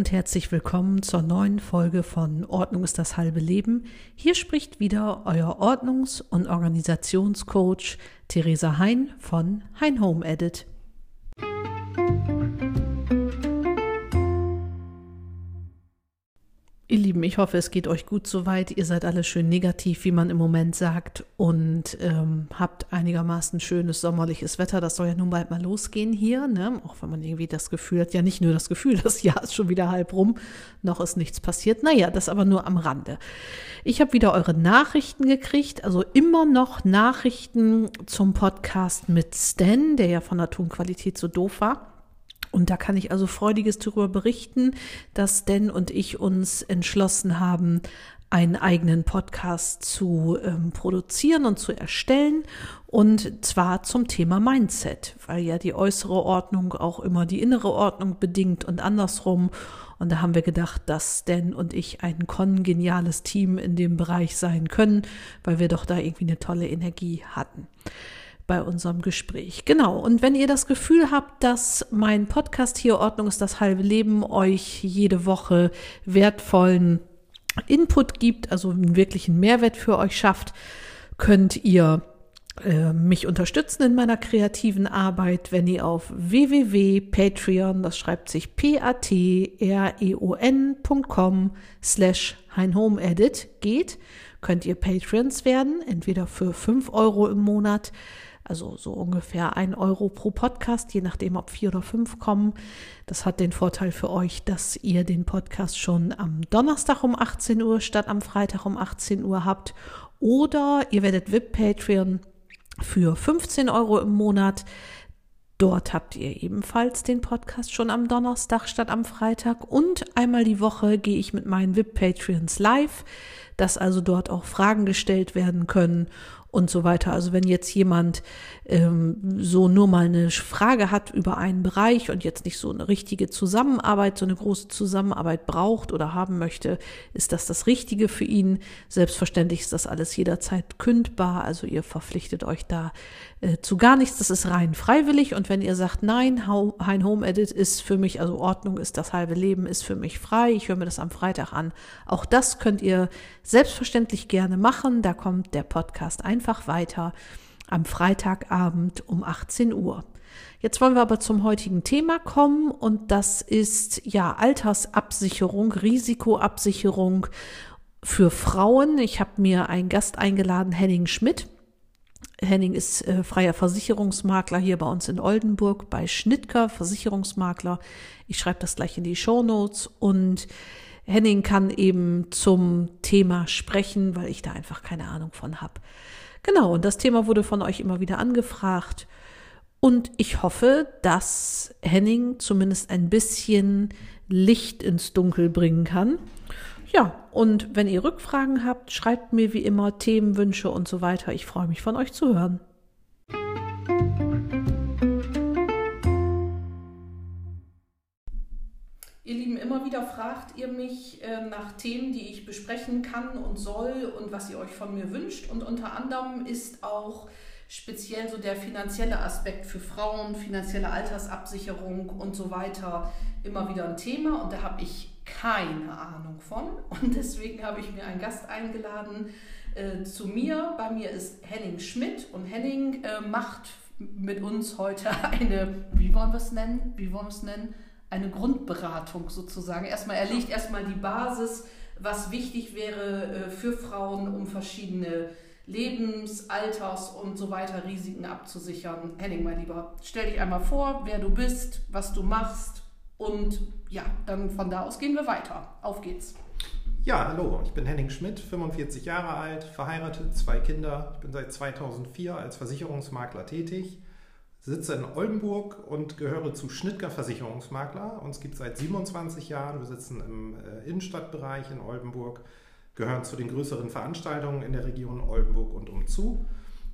und herzlich willkommen zur neuen Folge von Ordnung ist das halbe Leben. Hier spricht wieder euer Ordnungs- und Organisationscoach Theresa Hein von Hein Home Edit. Ihr Lieben, ich hoffe, es geht euch gut soweit. Ihr seid alle schön negativ, wie man im Moment sagt, und ähm, habt einigermaßen schönes sommerliches Wetter. Das soll ja nun bald mal losgehen hier, ne? Auch wenn man irgendwie das Gefühl hat, ja nicht nur das Gefühl, das Jahr ist schon wieder halb rum, noch ist nichts passiert. Naja, das aber nur am Rande. Ich habe wieder eure Nachrichten gekriegt, also immer noch Nachrichten zum Podcast mit Stan, der ja von der Tonqualität so doof war. Und da kann ich also freudiges darüber berichten, dass Dan und ich uns entschlossen haben, einen eigenen Podcast zu ähm, produzieren und zu erstellen. Und zwar zum Thema Mindset, weil ja die äußere Ordnung auch immer die innere Ordnung bedingt und andersrum. Und da haben wir gedacht, dass Dan und ich ein kongeniales Team in dem Bereich sein können, weil wir doch da irgendwie eine tolle Energie hatten bei unserem Gespräch. Genau. Und wenn ihr das Gefühl habt, dass mein Podcast hier Ordnung ist das halbe Leben euch jede Woche wertvollen Input gibt, also einen wirklichen Mehrwert für euch schafft, könnt ihr äh, mich unterstützen in meiner kreativen Arbeit, wenn ihr auf www.patreon, das schreibt sich p-a-t-r-e-o-n.com slash heinhomeedit geht, könnt ihr Patreons werden, entweder für fünf Euro im Monat also so ungefähr ein Euro pro Podcast, je nachdem, ob vier oder fünf kommen. Das hat den Vorteil für euch, dass ihr den Podcast schon am Donnerstag um 18 Uhr statt am Freitag um 18 Uhr habt. Oder ihr werdet VIP-Patreon für 15 Euro im Monat. Dort habt ihr ebenfalls den Podcast schon am Donnerstag statt am Freitag und einmal die Woche gehe ich mit meinen VIP-Patreons live, dass also dort auch Fragen gestellt werden können und so weiter. Also wenn jetzt jemand ähm, so nur mal eine Frage hat über einen Bereich und jetzt nicht so eine richtige Zusammenarbeit, so eine große Zusammenarbeit braucht oder haben möchte, ist das das Richtige für ihn. Selbstverständlich ist das alles jederzeit kündbar. Also ihr verpflichtet euch da äh, zu gar nichts. Das ist rein freiwillig. Und wenn ihr sagt, nein, Hein Home Edit ist für mich, also Ordnung ist das halbe Leben, ist für mich frei. Ich höre mir das am Freitag an. Auch das könnt ihr selbstverständlich gerne machen. Da kommt der Podcast einfach weiter am Freitagabend um 18 Uhr. Jetzt wollen wir aber zum heutigen Thema kommen und das ist ja Altersabsicherung, Risikoabsicherung für Frauen. Ich habe mir einen Gast eingeladen, Henning Schmidt. Henning ist äh, freier Versicherungsmakler hier bei uns in Oldenburg bei Schnittker Versicherungsmakler. Ich schreibe das gleich in die Show Notes und Henning kann eben zum Thema sprechen, weil ich da einfach keine Ahnung von habe. Genau, und das Thema wurde von euch immer wieder angefragt. Und ich hoffe, dass Henning zumindest ein bisschen Licht ins Dunkel bringen kann. Ja, und wenn ihr Rückfragen habt, schreibt mir wie immer Themenwünsche und so weiter. Ich freue mich von euch zu hören. Ihr Lieben, immer wieder fragt ihr mich äh, nach Themen, die ich besprechen kann und soll und was ihr euch von mir wünscht. Und unter anderem ist auch speziell so der finanzielle Aspekt für Frauen, finanzielle Altersabsicherung und so weiter immer wieder ein Thema. Und da habe ich keine Ahnung von. Und deswegen habe ich mir einen Gast eingeladen äh, zu mir. Bei mir ist Henning Schmidt und Henning äh, macht mit uns heute eine, wie wollen wir es nennen? Wie wollen wir es nennen? eine Grundberatung sozusagen. Erstmal, er legt erstmal die Basis, was wichtig wäre äh, für Frauen, um verschiedene Lebens-, Alters- und so weiter Risiken abzusichern. Henning, mein Lieber, stell dich einmal vor, wer du bist, was du machst und ja, dann von da aus gehen wir weiter. Auf geht's. Ja, hallo, ich bin Henning Schmidt, 45 Jahre alt, verheiratet, zwei Kinder. Ich bin seit 2004 als Versicherungsmakler tätig sitze in Oldenburg und gehöre zu Schnittger Versicherungsmakler. Uns gibt es seit 27 Jahren. Wir sitzen im äh, Innenstadtbereich in Oldenburg, gehören zu den größeren Veranstaltungen in der Region Oldenburg und umzu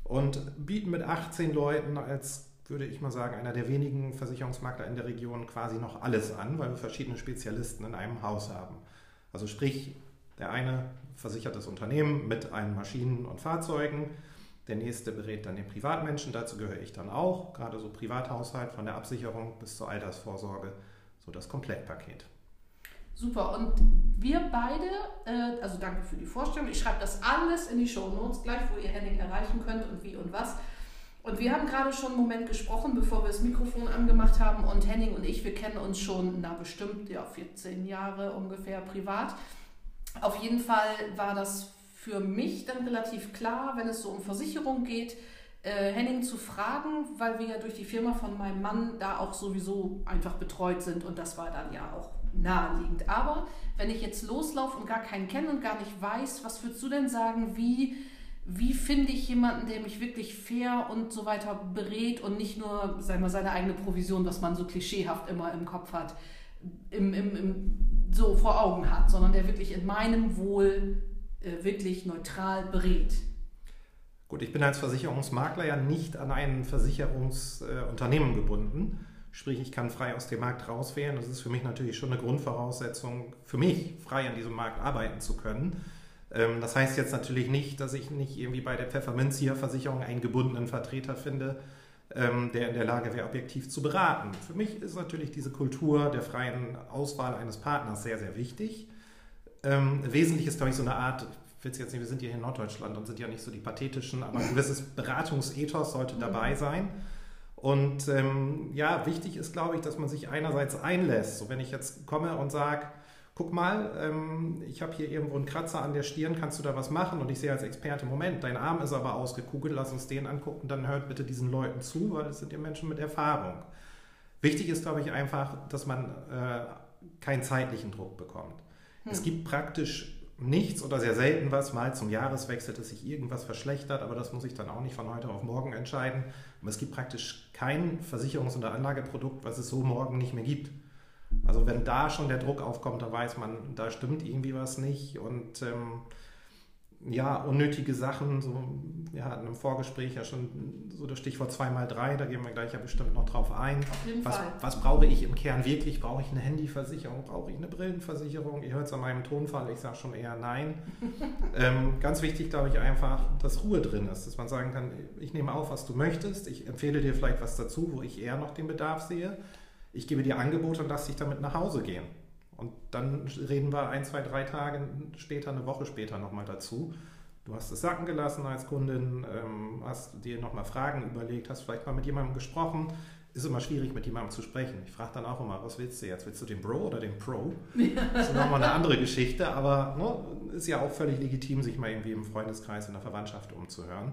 und bieten mit 18 Leuten als, würde ich mal sagen, einer der wenigen Versicherungsmakler in der Region quasi noch alles an, weil wir verschiedene Spezialisten in einem Haus haben. Also sprich, der eine versichert das Unternehmen mit allen Maschinen und Fahrzeugen, der nächste berät dann den Privatmenschen, dazu gehöre ich dann auch, gerade so Privathaushalt von der Absicherung bis zur Altersvorsorge, so das Komplettpaket. Super. Und wir beide, äh, also danke für die Vorstellung. Ich schreibe das alles in die Show Notes gleich, wo ihr Henning erreichen könnt und wie und was. Und wir haben gerade schon einen Moment gesprochen, bevor wir das Mikrofon angemacht haben. Und Henning und ich, wir kennen uns schon, na bestimmt, ja, 14 Jahre ungefähr privat. Auf jeden Fall war das für mich dann relativ klar, wenn es so um Versicherung geht, äh, Henning zu fragen, weil wir ja durch die Firma von meinem Mann da auch sowieso einfach betreut sind und das war dann ja auch naheliegend. Aber wenn ich jetzt loslaufe und gar keinen kenne und gar nicht weiß, was würdest du denn sagen, wie, wie finde ich jemanden, der mich wirklich fair und so weiter berät und nicht nur sagen wir, seine eigene Provision, was man so klischeehaft immer im Kopf hat, im, im, im, so vor Augen hat, sondern der wirklich in meinem Wohl äh, wirklich neutral berät. Gut, ich bin als Versicherungsmakler ja nicht an ein Versicherungsunternehmen äh, gebunden. Sprich, ich kann frei aus dem Markt rauswählen. Das ist für mich natürlich schon eine Grundvoraussetzung, für mich frei an diesem Markt arbeiten zu können. Ähm, das heißt jetzt natürlich nicht, dass ich nicht irgendwie bei der Pfefferminzia-Versicherung einen gebundenen Vertreter finde, ähm, der in der Lage wäre, objektiv zu beraten. Für mich ist natürlich diese Kultur der freien Auswahl eines Partners sehr, sehr wichtig. Ähm, wesentlich ist, glaube ich, so eine Art, ich will jetzt nicht, wir sind hier in Norddeutschland und sind ja nicht so die pathetischen, aber ein gewisses Beratungsethos sollte mhm. dabei sein. Und ja, wichtig ist, glaube ich, dass man sich einerseits einlässt. So, wenn ich jetzt komme und sage, guck mal, ähm, ich habe hier irgendwo einen Kratzer an der Stirn, kannst du da was machen? Und ich sehe als Experte, Moment, dein Arm ist aber ausgekugelt, lass uns den angucken, dann hört bitte diesen Leuten zu, weil es sind ja Menschen mit Erfahrung. Wichtig ist, glaube ich, einfach, dass man äh, keinen zeitlichen Druck bekommt. Hm. Es gibt praktisch nichts oder sehr selten was, mal zum Jahreswechsel, dass sich irgendwas verschlechtert, aber das muss ich dann auch nicht von heute auf morgen entscheiden. Aber es gibt praktisch kein Versicherungs- oder Anlageprodukt, was es so morgen nicht mehr gibt. Also wenn da schon der Druck aufkommt, da weiß man, da stimmt irgendwie was nicht und ähm, ja, unnötige Sachen, so, wir hatten im Vorgespräch ja schon so das Stichwort 2x3, da gehen wir gleich ja bestimmt noch drauf ein. Auf jeden was, Fall. was brauche ich im Kern wirklich? Brauche ich eine Handyversicherung? Brauche ich eine Brillenversicherung? Ihr hört es an meinem Tonfall, ich sage schon eher nein. ähm, ganz wichtig, glaube ich, einfach, dass Ruhe drin ist, dass man sagen kann, ich nehme auf, was du möchtest, ich empfehle dir vielleicht was dazu, wo ich eher noch den Bedarf sehe. Ich gebe dir Angebote und lass dich damit nach Hause gehen. Und dann reden wir ein, zwei, drei Tage später, eine Woche später nochmal dazu. Du hast es sacken gelassen als Kundin, ähm, hast dir nochmal Fragen überlegt, hast vielleicht mal mit jemandem gesprochen. Ist immer schwierig, mit jemandem zu sprechen. Ich frage dann auch immer, was willst du jetzt? Willst du den Bro oder den Pro? Das ist nochmal eine andere Geschichte, aber ne, ist ja auch völlig legitim, sich mal irgendwie im Freundeskreis, in der Verwandtschaft umzuhören.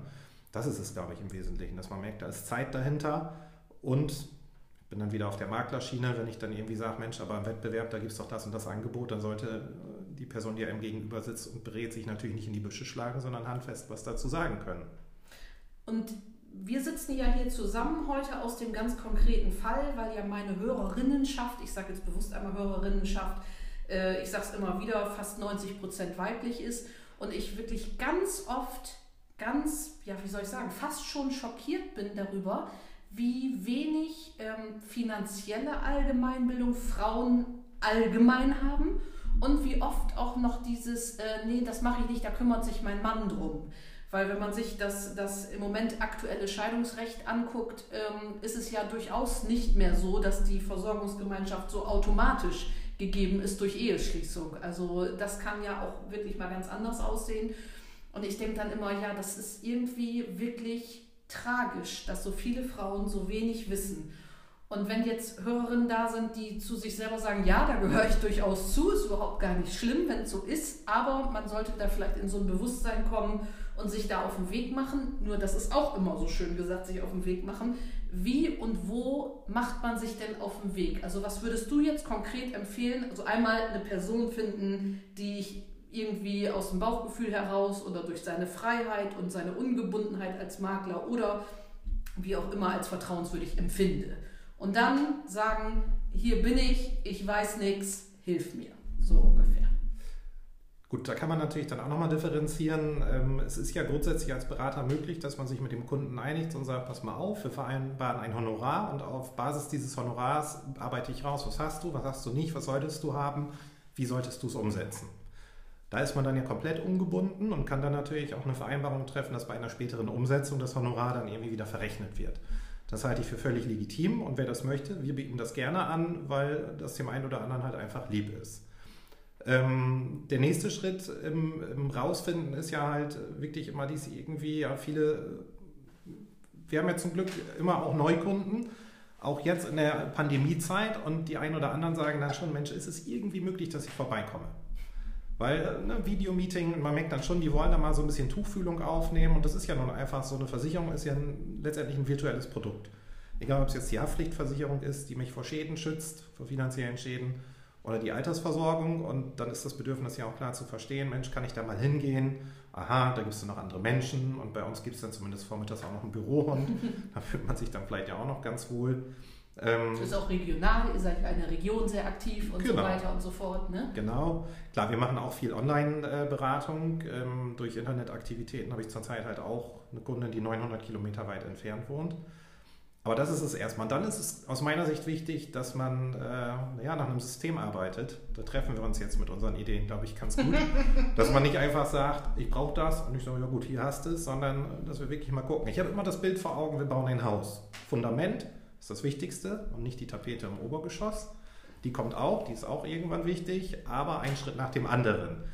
Das ist es, glaube ich, im Wesentlichen, dass man merkt, da ist Zeit dahinter und bin dann wieder auf der Maklerschiene, wenn ich dann irgendwie sage, Mensch, aber im Wettbewerb, da gibt es doch das und das Angebot, dann sollte äh, die Person, die einem gegenüber sitzt und berät, sich natürlich nicht in die Büsche schlagen, sondern handfest was dazu sagen können. Und wir sitzen ja hier zusammen heute aus dem ganz konkreten Fall, weil ja meine Hörerinnenschaft, ich sage jetzt bewusst einmal Hörerinnenschaft, äh, ich sage es immer wieder, fast 90 Prozent weiblich ist und ich wirklich ganz oft, ganz, ja, wie soll ich sagen, fast schon schockiert bin darüber, wie wenig ähm, finanzielle Allgemeinbildung Frauen allgemein haben und wie oft auch noch dieses, äh, nee, das mache ich nicht, da kümmert sich mein Mann drum. Weil wenn man sich das, das im Moment aktuelle Scheidungsrecht anguckt, ähm, ist es ja durchaus nicht mehr so, dass die Versorgungsgemeinschaft so automatisch gegeben ist durch Eheschließung. Also das kann ja auch wirklich mal ganz anders aussehen. Und ich denke dann immer, ja, das ist irgendwie wirklich tragisch, dass so viele Frauen so wenig wissen. Und wenn jetzt Hörerinnen da sind, die zu sich selber sagen, ja, da gehöre ich durchaus zu, ist überhaupt gar nicht schlimm, wenn es so ist, aber man sollte da vielleicht in so ein Bewusstsein kommen und sich da auf den Weg machen. Nur das ist auch immer so schön gesagt, sich auf den Weg machen. Wie und wo macht man sich denn auf den Weg? Also was würdest du jetzt konkret empfehlen? Also einmal eine Person finden, die ich irgendwie aus dem Bauchgefühl heraus oder durch seine Freiheit und seine Ungebundenheit als Makler oder wie auch immer als vertrauenswürdig empfinde. Und dann sagen, hier bin ich, ich weiß nichts, hilf mir. So ungefähr. Gut, da kann man natürlich dann auch nochmal differenzieren. Ähm, es ist ja grundsätzlich als Berater möglich, dass man sich mit dem Kunden einigt und sagt, pass mal auf, wir vereinbaren ein Honorar und auf Basis dieses Honorars arbeite ich raus, was hast du, was hast du nicht, was solltest du haben, wie solltest du es umsetzen. Da ist man dann ja komplett ungebunden und kann dann natürlich auch eine Vereinbarung treffen, dass bei einer späteren Umsetzung das Honorar dann irgendwie wieder verrechnet wird. Das halte ich für völlig legitim und wer das möchte, wir bieten das gerne an, weil das dem einen oder anderen halt einfach lieb ist. Ähm, der nächste Schritt im, im, Rausfinden ist ja halt wirklich immer dies irgendwie, ja, viele, wir haben ja zum Glück immer auch Neukunden, auch jetzt in der Pandemiezeit und die einen oder anderen sagen dann schon, Mensch, ist es irgendwie möglich, dass ich vorbeikomme? Weil ne, Videomeeting, man merkt dann schon, die wollen da mal so ein bisschen Tuchfühlung aufnehmen und das ist ja nun einfach so eine Versicherung, ist ja ein, letztendlich ein virtuelles Produkt. Egal, ob es jetzt die Haftpflichtversicherung ist, die mich vor Schäden schützt, vor finanziellen Schäden, oder die Altersversorgung und dann ist das Bedürfnis ja auch klar zu verstehen, Mensch, kann ich da mal hingehen? Aha, da gibt es dann noch andere Menschen und bei uns gibt es dann zumindest vormittags auch noch einen Bürohund, da fühlt man sich dann vielleicht ja auch noch ganz wohl. Ähm, ist auch regional, ihr seid eine Region sehr aktiv und genau. so weiter und so fort. Ne? Genau, klar, wir machen auch viel Online-Beratung. Ähm, durch Internetaktivitäten habe ich zurzeit halt auch eine Kundin, die 900 Kilometer weit entfernt wohnt. Aber das ist es erstmal. Dann ist es aus meiner Sicht wichtig, dass man äh, ja, nach einem System arbeitet. Da treffen wir uns jetzt mit unseren Ideen, glaube ich, ganz gut. dass man nicht einfach sagt, ich brauche das und ich sage, ja gut, hier hast du es, sondern dass wir wirklich mal gucken. Ich habe immer das Bild vor Augen, wir bauen ein Haus. Fundament ist das Wichtigste und nicht die Tapete im Obergeschoss. Die kommt auch, die ist auch irgendwann wichtig, aber ein Schritt nach dem anderen.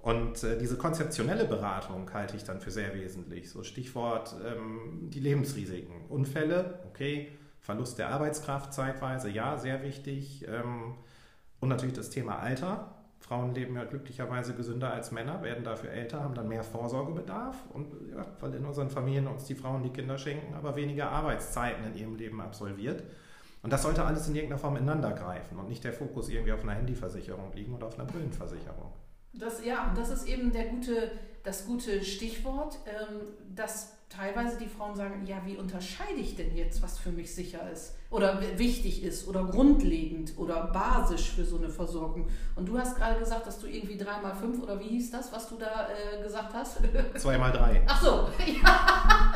Und äh, diese konzeptionelle Beratung halte ich dann für sehr wesentlich. So Stichwort ähm, die Lebensrisiken. Unfälle, okay, Verlust der Arbeitskraft zeitweise, ja, sehr wichtig. Ähm, und natürlich das Thema Alter. Frauen leben ja glücklicherweise gesünder als Männer, werden dafür älter, haben dann mehr Vorsorgebedarf. Und ja, weil in unseren Familien uns die Frauen die Kinder schenken, aber weniger Arbeitszeiten in ihrem Leben absolviert. Und das sollte alles in irgendeiner Form ineinander greifen und nicht der Fokus irgendwie auf einer Handyversicherung liegen oder auf einer Brillenversicherung. Das, ja, das ist eben der gute, das gute Stichwort, ähm, dass teilweise die Frauen sagen, ja, wie unterscheide ich denn jetzt, was für mich sicher ist oder wichtig ist oder grundlegend oder basisch für so eine Versorgung. Und du hast gerade gesagt, dass du irgendwie dreimal fünf oder wie hieß das, was du da äh, gesagt hast? Zweimal drei. Ach so, ja.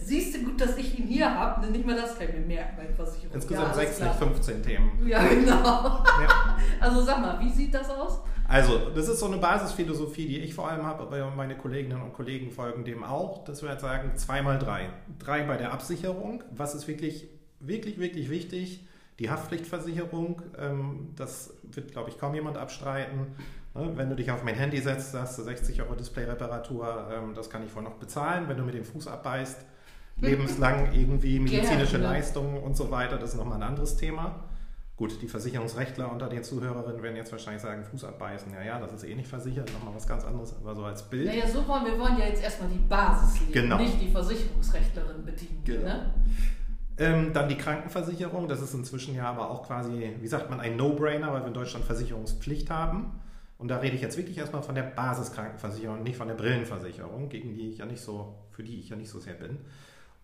Siehst du gut, dass ich ihn hier habe? Nicht mal das kann ich mir merken bei Versicherung. Insgesamt ja, 16, 15 Themen. Ja, genau. Ja. Also sag mal, wie sieht das aus? Also, das ist so eine Basisphilosophie, die ich vor allem habe, aber meine Kolleginnen und Kollegen folgen dem auch, dass wir halt sagen, zweimal drei. Drei bei der Absicherung, was ist wirklich, wirklich, wirklich wichtig? Die Haftpflichtversicherung, ähm, das wird, glaube ich, kaum jemand abstreiten. Ne, wenn du dich auf mein Handy setzt, hast du 60 Euro Displayreparatur, ähm, das kann ich wohl noch bezahlen. Wenn du mit dem Fuß abbeißt, lebenslang irgendwie medizinische Leistungen und so weiter, das ist nochmal ein anderes Thema. Gut, die Versicherungsrechtler unter den Zuhörerinnen werden jetzt wahrscheinlich sagen, Fuß abbeißen, ja, ja, das ist eh nicht versichert, nochmal was ganz anderes, aber so als Bild. Naja, so wollen wir wollen ja jetzt erstmal die Basis legen, genau. nicht die Versicherungsrechtlerin bedienen. Genau. Ne? Ähm, dann die Krankenversicherung, das ist inzwischen ja aber auch quasi, wie sagt man, ein No-Brainer, weil wir in Deutschland Versicherungspflicht haben. Und da rede ich jetzt wirklich erstmal von der Basiskrankenversicherung, nicht von der Brillenversicherung, gegen die ich ja nicht so, für die ich ja nicht so sehr bin.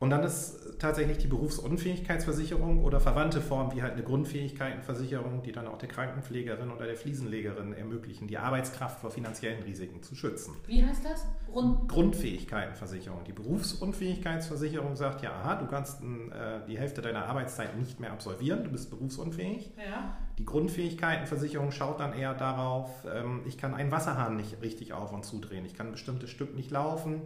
Und dann ist tatsächlich die Berufsunfähigkeitsversicherung oder verwandte Formen wie halt eine Grundfähigkeitenversicherung, die dann auch der Krankenpflegerin oder der Fliesenlegerin ermöglichen, die Arbeitskraft vor finanziellen Risiken zu schützen. Wie heißt das? Grund Grundfähigkeitenversicherung. Die Berufsunfähigkeitsversicherung sagt ja, aha, du kannst äh, die Hälfte deiner Arbeitszeit nicht mehr absolvieren, du bist berufsunfähig. Ja. Die Grundfähigkeitenversicherung schaut dann eher darauf, ähm, ich kann einen Wasserhahn nicht richtig auf und zudrehen, ich kann ein bestimmtes Stück nicht laufen,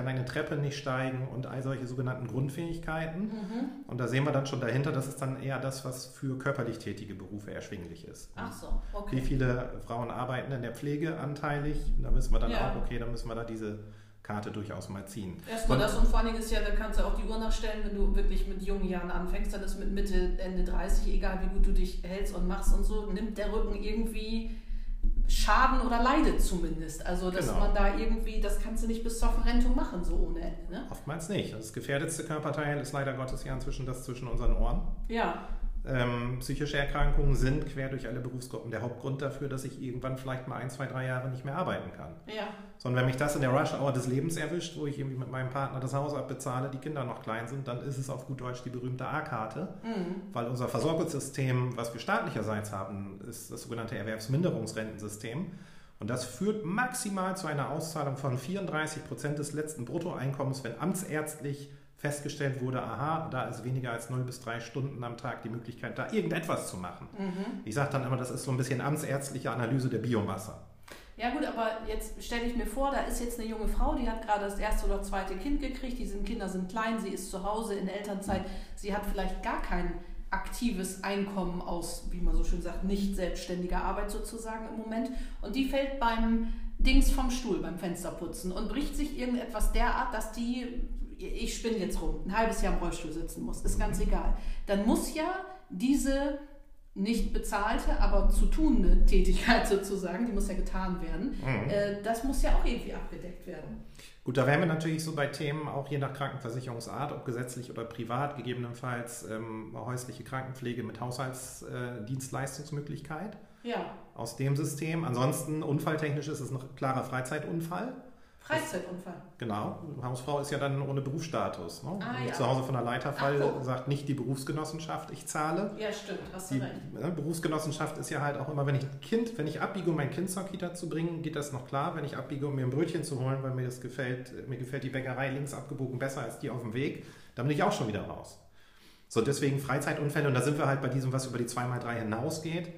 kann eine Treppe nicht steigen und all solche sogenannten Grundfähigkeiten. Mhm. Und da sehen wir dann schon dahinter, das ist dann eher das, was für körperlich tätige Berufe erschwinglich ist. Ach so, okay. Wie viele Frauen arbeiten in der Pflege anteilig? Da wissen wir dann ja. auch, okay, da müssen wir da diese Karte durchaus mal ziehen. Erstmal das und vor allen Dingen ist ja, da kannst du auch die Uhr nachstellen, wenn du wirklich mit jungen Jahren anfängst, dann ist mit Mitte, Ende 30, egal wie gut du dich hältst und machst und so, nimmt der Rücken irgendwie Schaden oder leidet zumindest. Also, dass genau. man da irgendwie, das kannst du nicht bis zur Verrentung machen, so ohne Ende. Ne? Oftmals nicht. Das gefährdetste Körperteil ist leider Gottes ja inzwischen das zwischen unseren Ohren. Ja. Ähm, psychische Erkrankungen sind quer durch alle Berufsgruppen der Hauptgrund dafür, dass ich irgendwann vielleicht mal ein, zwei, drei Jahre nicht mehr arbeiten kann. Ja. Sondern wenn mich das in der Rush-Hour des Lebens erwischt, wo ich irgendwie mit meinem Partner das Haus abbezahle, die Kinder noch klein sind, dann ist es auf gut Deutsch die berühmte A-Karte. Mhm. Weil unser Versorgungssystem, was wir staatlicherseits haben, ist das sogenannte Erwerbsminderungsrentensystem. Und das führt maximal zu einer Auszahlung von 34 Prozent des letzten Bruttoeinkommens, wenn amtsärztlich festgestellt wurde, aha, da ist weniger als 0 bis 3 Stunden am Tag die Möglichkeit, da irgendetwas zu machen. Mhm. Ich sage dann immer, das ist so ein bisschen amtsärztliche Analyse der Biomasse. Ja gut, aber jetzt stelle ich mir vor, da ist jetzt eine junge Frau, die hat gerade das erste oder zweite Kind gekriegt, diese Kinder sind klein, sie ist zu Hause in Elternzeit, sie hat vielleicht gar keinen aktives Einkommen aus, wie man so schön sagt, nicht selbstständiger Arbeit sozusagen im Moment. Und die fällt beim Dings vom Stuhl, beim Fensterputzen und bricht sich irgendetwas derart, dass die, ich spinne jetzt rum, ein halbes Jahr im Rollstuhl sitzen muss. Ist ganz egal. Dann muss ja diese nicht bezahlte, aber zu tunende Tätigkeit sozusagen, die muss ja getan werden, mhm. äh, das muss ja auch irgendwie abgedeckt werden. Gut, da wären wir natürlich so bei Themen, auch je nach Krankenversicherungsart, ob gesetzlich oder privat, gegebenenfalls ähm, häusliche Krankenpflege mit Haushaltsdienstleistungsmöglichkeit. Äh, ja. Aus dem System. Ansonsten unfalltechnisch ist es ein klarer Freizeitunfall. Freizeitunfall. Genau. Hausfrau ist ja dann ohne Berufsstatus. Ne? Ah, ja. Zu Hause von der Leiterfall Ach, sagt nicht die Berufsgenossenschaft, ich zahle. Ja, stimmt. Hast du die, recht. Ne, Berufsgenossenschaft ist ja halt auch immer, wenn ich Kind, wenn ich abbiege, um mein Kind zur Kita zu bringen, geht das noch klar. Wenn ich abbiege, um mir ein Brötchen zu holen, weil mir das gefällt, mir gefällt die Bäckerei links abgebogen besser als die auf dem Weg, dann bin ich auch schon wieder raus. So, deswegen Freizeitunfälle und da sind wir halt bei diesem, was über die 2x3 hinausgeht.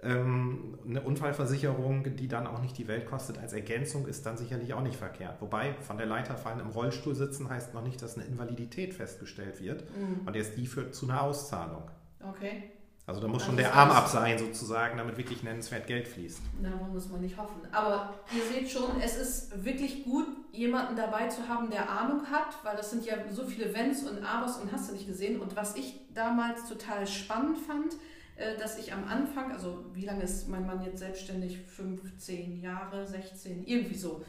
Ähm, eine Unfallversicherung, die dann auch nicht die Welt kostet, als Ergänzung ist dann sicherlich auch nicht verkehrt. Wobei von der Leiter fallen im Rollstuhl sitzen heißt noch nicht, dass eine Invalidität festgestellt wird. Mhm. Und erst die führt zu einer Auszahlung. Okay. Also da muss also schon der Arm ab sein sozusagen, damit wirklich nennenswert Geld fließt. Da muss man nicht hoffen. Aber ihr seht schon, es ist wirklich gut, jemanden dabei zu haben, der Ahnung hat, weil das sind ja so viele Wenns und Abers und hast du nicht gesehen. Und was ich damals total spannend fand, dass ich am Anfang, also wie lange ist mein Mann jetzt selbstständig? 15 Jahre, 16, irgendwie so.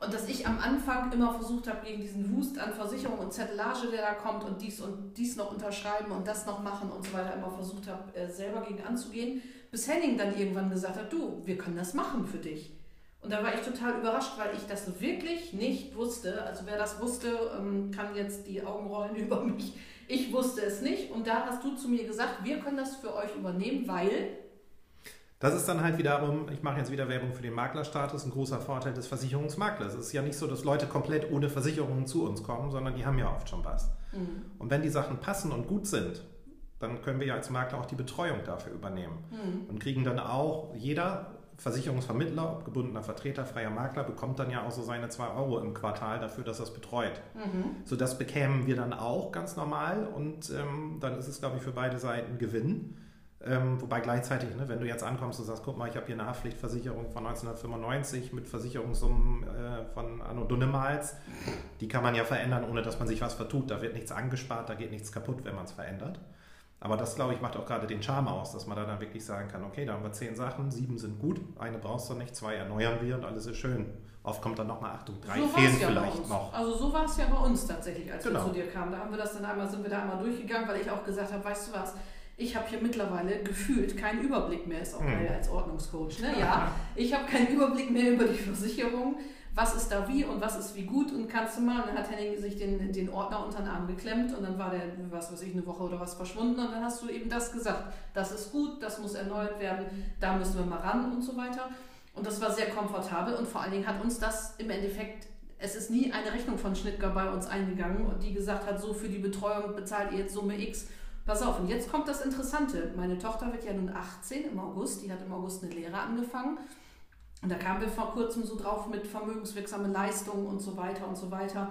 Und dass ich am Anfang immer versucht habe, gegen diesen Wust an Versicherung und Zettelage, der da kommt und dies und dies noch unterschreiben und das noch machen und so weiter, immer versucht habe, äh, selber gegen anzugehen, bis Henning dann irgendwann gesagt hat, du, wir können das machen für dich. Und da war ich total überrascht, weil ich das wirklich nicht wusste. Also wer das wusste, ähm, kann jetzt die Augen rollen über mich. Ich wusste es nicht und da hast du zu mir gesagt, wir können das für euch übernehmen, weil. Das ist dann halt wiederum, ich mache jetzt wieder Werbung für den Maklerstatus, ein großer Vorteil des Versicherungsmaklers. Es ist ja nicht so, dass Leute komplett ohne Versicherungen zu uns kommen, sondern die haben ja oft schon was. Mhm. Und wenn die Sachen passen und gut sind, dann können wir ja als Makler auch die Betreuung dafür übernehmen. Mhm. Und kriegen dann auch jeder Versicherungsvermittler, ob gebundener Vertreter, freier Makler, bekommt dann ja auch so seine 2 Euro im Quartal dafür, dass er es betreut. Mhm. So das bekämen wir dann auch ganz normal und ähm, dann ist es, glaube ich, für beide Seiten Gewinn. Ähm, wobei gleichzeitig, ne, wenn du jetzt ankommst und sagst, guck mal, ich habe hier eine Haftpflichtversicherung von 1995 mit Versicherungssummen äh, von Anno Dunnemals, die kann man ja verändern, ohne dass man sich was vertut. Da wird nichts angespart, da geht nichts kaputt, wenn man es verändert. Aber das, glaube ich, macht auch gerade den Charme aus, dass man da dann wirklich sagen kann, okay, da haben wir zehn Sachen, sieben sind gut, eine brauchst du nicht, zwei erneuern wir und alles ist schön. Oft kommt dann nochmal, Achtung, drei so fehlen ja vielleicht noch. Also so war es ja bei uns tatsächlich, als genau. wir zu dir kamen. Da haben wir das dann einmal, sind wir da einmal durchgegangen, weil ich auch gesagt habe, weißt du was, ich habe hier mittlerweile gefühlt keinen Überblick mehr, ist auch hm. geil als Ordnungscoach. Ne? Ja, ich habe keinen Überblick mehr über die Versicherung was ist da wie und was ist wie gut und kannst du mal, und dann hat Henning sich den, den Ordner unter den Arm geklemmt und dann war der, was weiß ich, eine Woche oder was verschwunden und dann hast du eben das gesagt, das ist gut, das muss erneuert werden, da müssen wir mal ran und so weiter. Und das war sehr komfortabel und vor allen Dingen hat uns das im Endeffekt, es ist nie eine Rechnung von Schnittger bei uns eingegangen und die gesagt hat, so für die Betreuung bezahlt ihr jetzt Summe X. Pass auf, und jetzt kommt das Interessante. Meine Tochter wird ja nun 18 im August, die hat im August eine Lehre angefangen und da kamen wir vor kurzem so drauf mit vermögenswirksame Leistungen und so weiter und so weiter.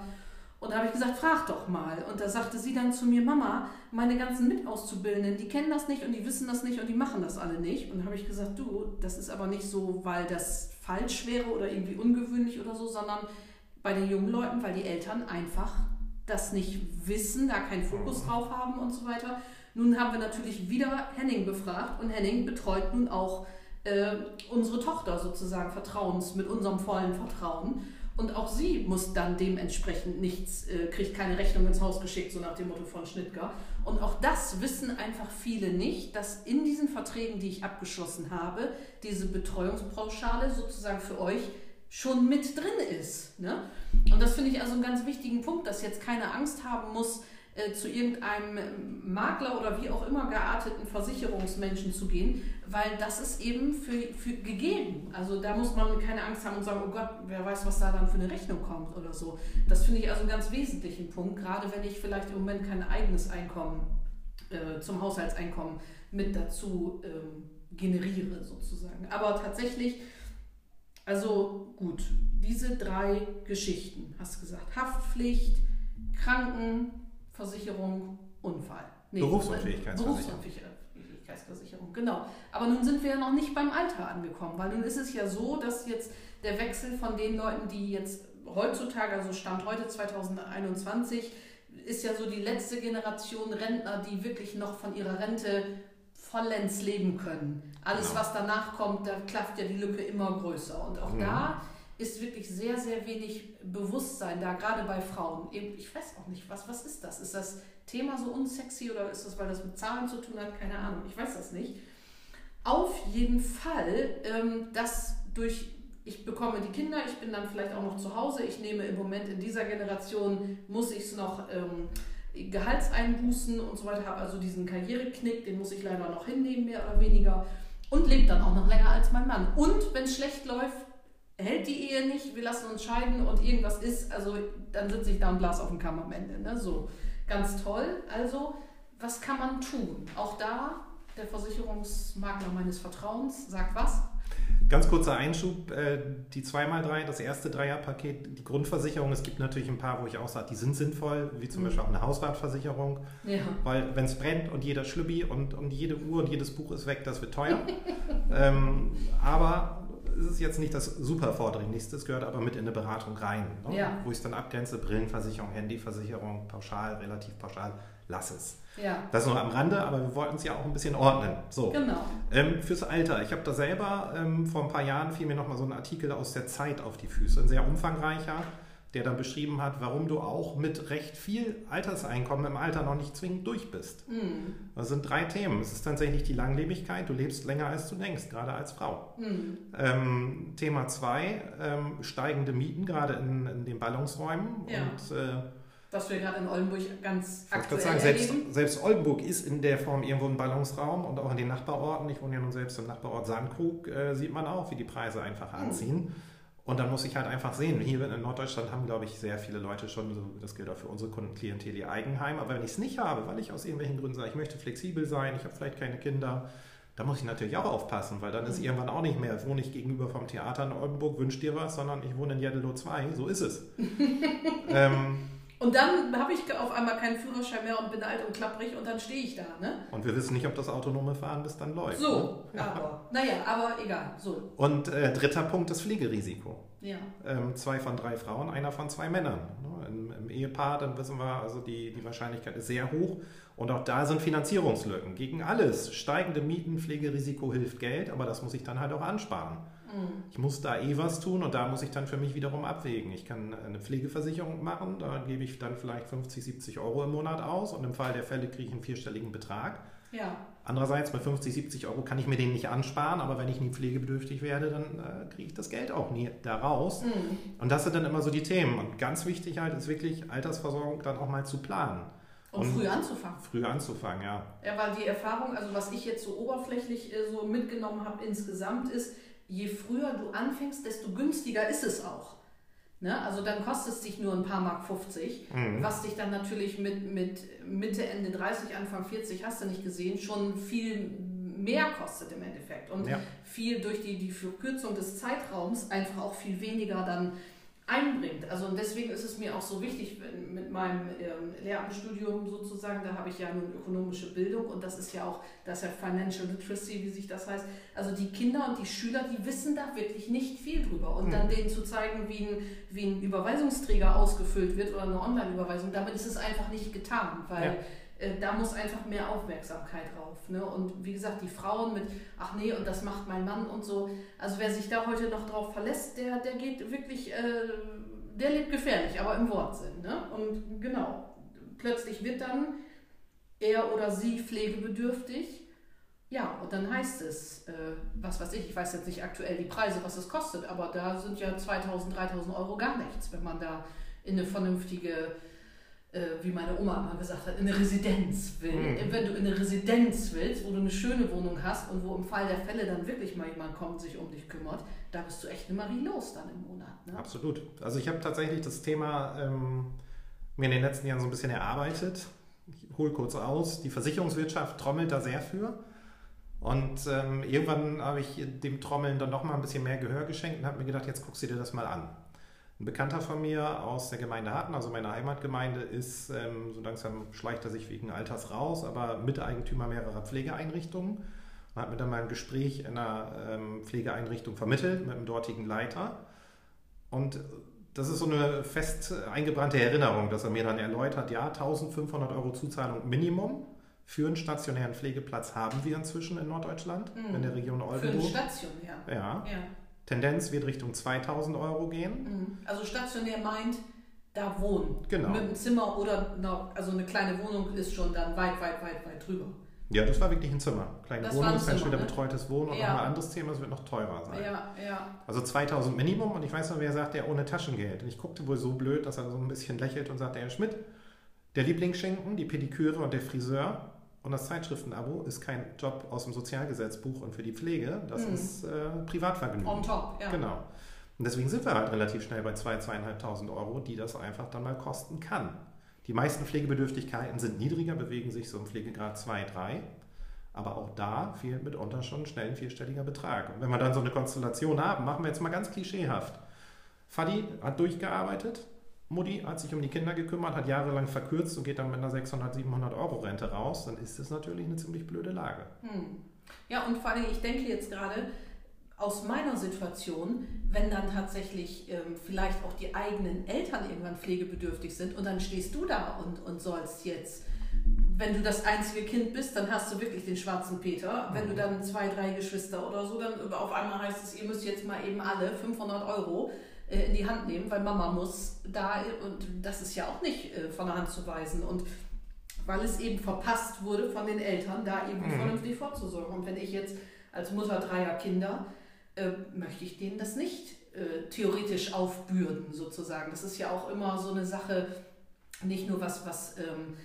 Und da habe ich gesagt, frag doch mal. Und da sagte sie dann zu mir, Mama, meine ganzen Mitauszubildenden, die kennen das nicht und die wissen das nicht und die machen das alle nicht. Und da habe ich gesagt, du, das ist aber nicht so, weil das falsch wäre oder irgendwie ungewöhnlich oder so, sondern bei den jungen Leuten, weil die Eltern einfach das nicht wissen, da keinen Fokus drauf haben und so weiter. Nun haben wir natürlich wieder Henning befragt und Henning betreut nun auch äh, unsere Tochter sozusagen vertrauens, mit unserem vollen Vertrauen. Und auch sie muss dann dementsprechend nichts, äh, kriegt keine Rechnung ins Haus geschickt, so nach dem Motto von Schnittger. Und auch das wissen einfach viele nicht, dass in diesen Verträgen, die ich abgeschlossen habe, diese Betreuungspauschale sozusagen für euch schon mit drin ist. Ne? Und das finde ich also einen ganz wichtigen Punkt, dass jetzt keine Angst haben muss, äh, zu irgendeinem Makler oder wie auch immer gearteten Versicherungsmenschen zu gehen, weil das ist eben für, für gegeben. Also da muss man keine Angst haben und sagen, oh Gott, wer weiß, was da dann für eine Rechnung kommt oder so. Das finde ich also einen ganz wesentlichen Punkt, gerade wenn ich vielleicht im Moment kein eigenes Einkommen äh, zum Haushaltseinkommen mit dazu ähm, generiere sozusagen. Aber tatsächlich, also gut, diese drei Geschichten, hast du gesagt, Haftpflicht, Kranken, Versicherung, Unfall. Nee, Berufsunfähigkeitsversicherung. Berufsunfähigkeitsversicherung, genau. Aber nun sind wir ja noch nicht beim Alter angekommen, weil nun ist es ja so, dass jetzt der Wechsel von den Leuten, die jetzt heutzutage, also Stand heute 2021, ist ja so die letzte Generation Rentner, die wirklich noch von ihrer Rente vollends leben können. Alles, genau. was danach kommt, da klafft ja die Lücke immer größer. Und auch mhm. da ist wirklich sehr, sehr wenig Bewusstsein da, gerade bei Frauen. Ich weiß auch nicht, was, was ist das? Ist das Thema so unsexy oder ist das, weil das mit Zahlen zu tun hat? Keine Ahnung, ich weiß das nicht. Auf jeden Fall, ähm, dass durch, ich bekomme die Kinder, ich bin dann vielleicht auch noch zu Hause, ich nehme im Moment in dieser Generation, muss ich es noch ähm, Gehaltseinbußen und so weiter, habe also diesen Karriereknick, den muss ich leider noch hinnehmen, mehr oder weniger, und lebe dann auch noch länger als mein Mann. Und wenn es schlecht läuft, hält die Ehe nicht, wir lassen uns scheiden und irgendwas ist, also dann sitze ich da und Glas auf dem Kamm am Ende. Ne? So, ganz toll. Also, was kann man tun? Auch da, der Versicherungsmakler meines Vertrauens sagt was? Ganz kurzer Einschub, äh, die 2x3, das erste Dreierpaket, die Grundversicherung, es gibt natürlich ein paar, wo ich auch sage, die sind sinnvoll, wie zum mhm. Beispiel auch eine Hausratversicherung, ja. weil wenn es brennt und jeder Schlübbi und, und jede Uhr und jedes Buch ist weg, das wird teuer. ähm, aber es ist jetzt nicht das super vordringlichste, es gehört aber mit in eine Beratung rein, ne? ja. wo ich es dann abgrenze, Brillenversicherung, Handyversicherung, pauschal, relativ pauschal, lass es. Ja. Das nur am Rande, aber wir wollten es ja auch ein bisschen ordnen. So. Genau. Ähm, fürs Alter. Ich habe da selber ähm, vor ein paar Jahren fiel mir nochmal so ein Artikel aus der Zeit auf die Füße. Ein sehr umfangreicher, der dann beschrieben hat, warum du auch mit recht viel Alterseinkommen im Alter noch nicht zwingend durch bist. Mhm. Das sind drei Themen. Es ist tatsächlich die Langlebigkeit. Du lebst länger als du denkst, gerade als Frau. Mhm. Ähm, Thema zwei, ähm, steigende Mieten, gerade in, in den Ballungsräumen. Ja. Und äh, was wir gerade in Oldenburg ganz aktuell sagen, selbst, selbst, Oldenburg ist in der Form irgendwo ein Ballungsraum und auch in den Nachbarorten, ich wohne ja nun selbst im Nachbarort Sandkrug, äh, sieht man auch, wie die Preise einfach hm. anziehen. Mhm. Und dann muss ich halt einfach sehen, hier in Norddeutschland haben, glaube ich, sehr viele Leute schon, das gilt auch für unsere Kundenklientel, ihr Eigenheim. Aber wenn ich es nicht habe, weil ich aus irgendwelchen Gründen sage, ich möchte flexibel sein, ich habe vielleicht keine Kinder, da muss ich natürlich auch aufpassen, weil dann ist hm. irgendwann auch nicht mehr, wohne ich gegenüber vom Theater in Oldenburg, wünscht dir was, sondern ich wohne in Jeddelo 2, so ist es. ähm, und dann habe ich auf einmal keinen Führerschein mehr und bin alt und klapprig und dann stehe ich da. Ne? Und wir wissen nicht, ob das autonome Fahren bis dann läuft. So, ne? aber, naja, aber egal. So. Und äh, dritter Punkt, das Pflegerisiko. Ja. Ähm, zwei von drei Frauen, einer von zwei Männern. Ne? Im, Im, Ehepaar, dann wissen wir, also die, die Wahrscheinlichkeit ist sehr hoch. Und auch da sind Finanzierungslücken. Gegen alles. Steigende Mieten, Pflegerisiko hilft Geld, aber das muss ich dann halt auch ansparen. Mhm. Ich muss da eh was tun und da muss ich dann für mich wiederum abwägen. Ich kann eine Pflegeversicherung machen, da gebe ich dann vielleicht 50, 70 Euro im Monat aus und im Fall der Fälle kriege ich einen vierstelligen Betrag. Ja. Andererseits, bei 50, 70 Euro kann ich mir den nicht ansparen, aber wenn ich nie pflegebedürftig werde, dann äh, kriege ich das Geld auch nie da raus. Mhm. Und das sind dann immer so die Themen. Und ganz wichtig halt ist wirklich Altersversorgung dann auch mal zu planen. Und, und, früh anzufangen. Früh anzufangen, ja. Ja, weil die Erfahrung, also was ich jetzt so oberflächlich äh, so mitgenommen habe insgesamt ist, je früher du anfängst, desto günstiger ist es auch. Ne? Also dann kostet es dich nur ein paar Mark 50, mhm. was dich dann natürlich mit, mit Mitte, Ende 30, Anfang 40, hast du nicht gesehen, schon viel mehr kostet im Endeffekt. Und ja. viel durch die, die Verkürzung des Zeitraums einfach auch viel weniger dann einbringt. Also und deswegen ist es mir auch so wichtig mit meinem ähm, Lehramtsstudium sozusagen, da habe ich ja nun ökonomische Bildung und das ist ja auch, das ist ja Financial Literacy, wie sich das heißt. Also die Kinder und die Schüler, die wissen da wirklich nicht viel drüber. Und dann denen zu zeigen, wie ein, wie ein Überweisungsträger ausgefüllt wird oder eine Online-Überweisung, damit ist es einfach nicht getan, weil ja da muss einfach mehr Aufmerksamkeit drauf. Ne? Und wie gesagt, die Frauen mit, ach nee, und das macht mein Mann und so. Also wer sich da heute noch drauf verlässt, der, der geht wirklich, äh, der lebt gefährlich, aber im Wortsinn. Ne? Und genau, plötzlich wird dann er oder sie pflegebedürftig. Ja, und dann heißt es, äh, was weiß ich, ich weiß jetzt nicht aktuell die Preise, was es kostet, aber da sind ja 2000, 3000 Euro gar nichts, wenn man da in eine vernünftige äh, wie meine Oma immer gesagt hat, in eine Residenz will. Mhm. Wenn du in eine Residenz willst, wo du eine schöne Wohnung hast und wo im Fall der Fälle dann wirklich mal jemand kommt und sich um dich kümmert, da bist du echt eine Marie los dann im Monat. Ne? Absolut. Also ich habe tatsächlich das Thema ähm, mir in den letzten Jahren so ein bisschen erarbeitet. Ich hole kurz aus. Die Versicherungswirtschaft trommelt da sehr für. Und ähm, irgendwann habe ich dem Trommeln dann noch mal ein bisschen mehr Gehör geschenkt und habe mir gedacht, jetzt guckst du dir das mal an. Ein Bekannter von mir aus der Gemeinde Harten, also meiner Heimatgemeinde, ist ähm, so langsam schleicht er sich wegen Alters raus, aber Miteigentümer mehrerer Pflegeeinrichtungen und hat mir dann mal ein Gespräch in einer ähm, Pflegeeinrichtung vermittelt mit dem dortigen Leiter. Und das ist so eine fest eingebrannte Erinnerung, dass er mir dann erläutert, ja, 1500 Euro Zuzahlung Minimum für einen stationären Pflegeplatz haben wir inzwischen in Norddeutschland, Mhm. in der Region Für Oldenburg. einen stationär. Ja. Ja. Tendenz wird Richtung 2000 Euro gehen. Mhm. Also stationär meint, da wohnen. Genau. Mit einem Zimmer oder einer, also eine kleine Wohnung ist schon dann weit, weit, weit, weit drüber. Ja, das war wirklich ein Zimmer. Kleine Das Wohnung, dann später ne? betreutes Wohnen und Ja. noch ein anderes Thema, es wird noch teurer sein. Ja, ja. Also 2000 Minimum und ich weiß noch, wer sagt, der ohne Taschengeld. Und ich guckte wohl so blöd, dass er so ein bisschen lächelt und sagte, Herr Schmidt, der Lieblingsschinken, die Pediküre und der Friseur und das Zeitschriftenabo ist kein Job aus dem Sozialgesetzbuch und für die Pflege, das Mhm. ist äh, Privatvergnügen. On top, ja. Genau. Und deswegen sind wir halt relativ schnell bei 2.000, 2.500 Euro, die das einfach dann mal kosten kann. Die meisten Pflegebedürftigkeiten sind niedriger, bewegen sich so im Pflegegrad 2, 3. Aber auch da fehlt mitunter schon schnell ein vierstelliger Betrag. Und wenn wir dann so eine Konstellation haben, machen wir jetzt mal ganz klischeehaft. Fadi hat durchgearbeitet, Mutti hat sich um die Kinder gekümmert, hat jahrelang verkürzt und geht dann mit einer 600, 700 Euro Rente raus, dann ist das natürlich eine ziemlich blöde Lage. Hm. Ja, und vor allem, ich denke jetzt gerade aus meiner Situation, wenn dann tatsächlich ähm, vielleicht auch die eigenen Eltern irgendwann pflegebedürftig sind und dann stehst du da und, und sollst jetzt, wenn du das einzige Kind bist, dann hast du wirklich den schwarzen Peter. Wenn du dann zwei, drei Geschwister oder so, dann auf einmal heißt es, ihr müsst jetzt mal eben alle 500 Euro in die Hand nehmen, weil Mama muss da und das ist ja auch nicht äh, von der Hand zu weisen und weil es eben verpasst wurde von den Eltern, da irgendwie Mhm. vernünftig vorzusorgen. Und wenn ich jetzt als Mutter dreier Kinder, äh, möchte ich denen das nicht äh, theoretisch aufbürden, sozusagen. Das ist ja auch immer so eine Sache, nicht nur was, was ähm,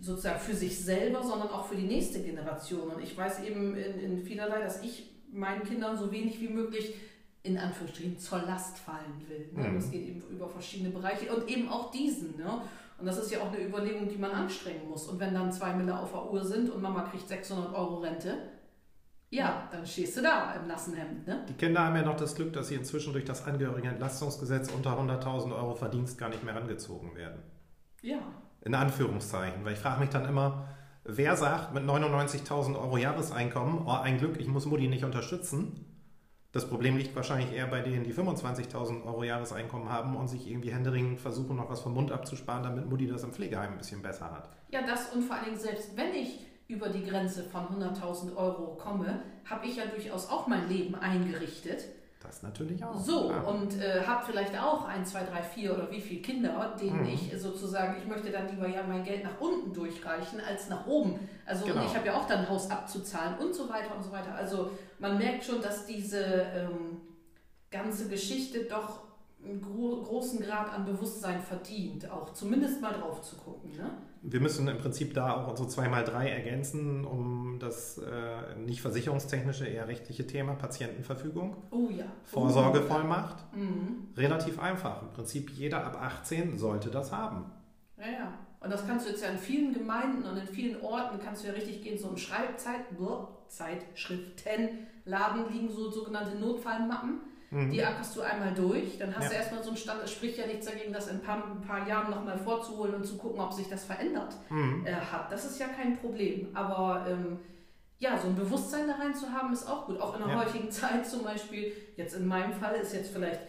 sozusagen für sich selber, sondern auch für die nächste Generation. Und ich weiß eben in, in vielerlei, dass ich meinen Kindern so wenig wie möglich in Anführungsstrichen zur Last fallen will. Ne? Mhm. Das geht eben über verschiedene Bereiche und eben auch diesen. Ne? Und das ist ja auch eine Überlegung, die man anstrengen muss. Und wenn dann zwei Mille auf der Uhr sind und Mama kriegt 600 Euro Rente, ja, dann stehst du da im nassen Hemd. Ne? Die Kinder haben ja noch das Glück, dass sie inzwischen durch das Angehörigenentlastungsgesetz unter 100.000 Euro Verdienst gar nicht mehr rangezogen werden. Ja. In Anführungszeichen, weil ich frage mich dann immer, wer sagt mit 99.000 Euro Jahreseinkommen, oh ein Glück, ich muss Mutti nicht unterstützen. Das Problem liegt wahrscheinlich eher bei denen, die 25.000 Euro Jahreseinkommen haben und sich irgendwie händeringend versuchen, noch was vom Mund abzusparen, damit Mutti das im Pflegeheim ein bisschen besser hat. Ja, das und vor allen Dingen, selbst wenn ich über die Grenze von 100.000 Euro komme, habe ich ja durchaus auch mein Leben eingerichtet. Das natürlich auch. So, klar. und äh, habe vielleicht auch ein, zwei, drei, vier oder wie viele Kinder, denen Mhm. ich sozusagen, ich möchte dann lieber ja mein Geld nach unten durchreichen als nach oben. Also Genau. und ich habe ja auch dann ein Haus abzuzahlen und so weiter und so weiter. Also man merkt schon, dass diese ähm, ganze Geschichte doch einen gro großen Grad an Bewusstsein verdient, auch zumindest mal drauf zu gucken. Ne? Wir müssen im Prinzip da auch unsere 2x3 ergänzen, um das äh, nicht versicherungstechnische, eher rechtliche Thema Patientenverfügung. Oh ja. Vorsorgevollmacht. Oh, ja. Mhm. Relativ einfach. Im Prinzip jeder ab 18 sollte das haben. Ja, ja. Und das kannst du jetzt ja in vielen Gemeinden und in vielen Orten kannst du ja richtig gehen. So im Schreibzeit, Zeitschriftenladen liegen so sogenannte Notfallmappen. Mhm. Die ackerst du einmal durch. Dann hast Ja. du erstmal so einen Stand. Es spricht ja nichts dagegen, das in ein paar, ein paar Jahren nochmal vorzuholen und zu gucken, ob sich das verändert Mhm. äh, hat. Das ist ja kein Problem. Aber ähm, ja, so ein Bewusstsein da rein zu haben, ist auch gut. Auch in der Ja. heutigen Zeit zum Beispiel, jetzt in meinem Fall ist jetzt vielleicht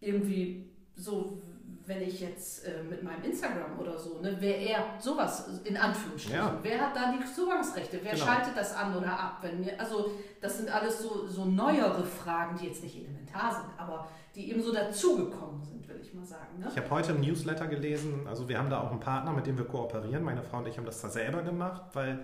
irgendwie so, wenn ich jetzt äh, mit meinem Instagram oder so, ne, wer er sowas in Anführungsstrichen, Ja. wer hat da die Zugangsrechte, wer Genau. schaltet das an oder ab? Wenn mir, also das sind alles so, so neuere Fragen, die jetzt nicht elementar sind, aber die eben so dazugekommen sind, will ich mal sagen. Ne? Ich habe heute ein Newsletter gelesen, also wir haben da auch einen Partner, mit dem wir kooperieren. Meine Frau und ich haben das da selber gemacht, weil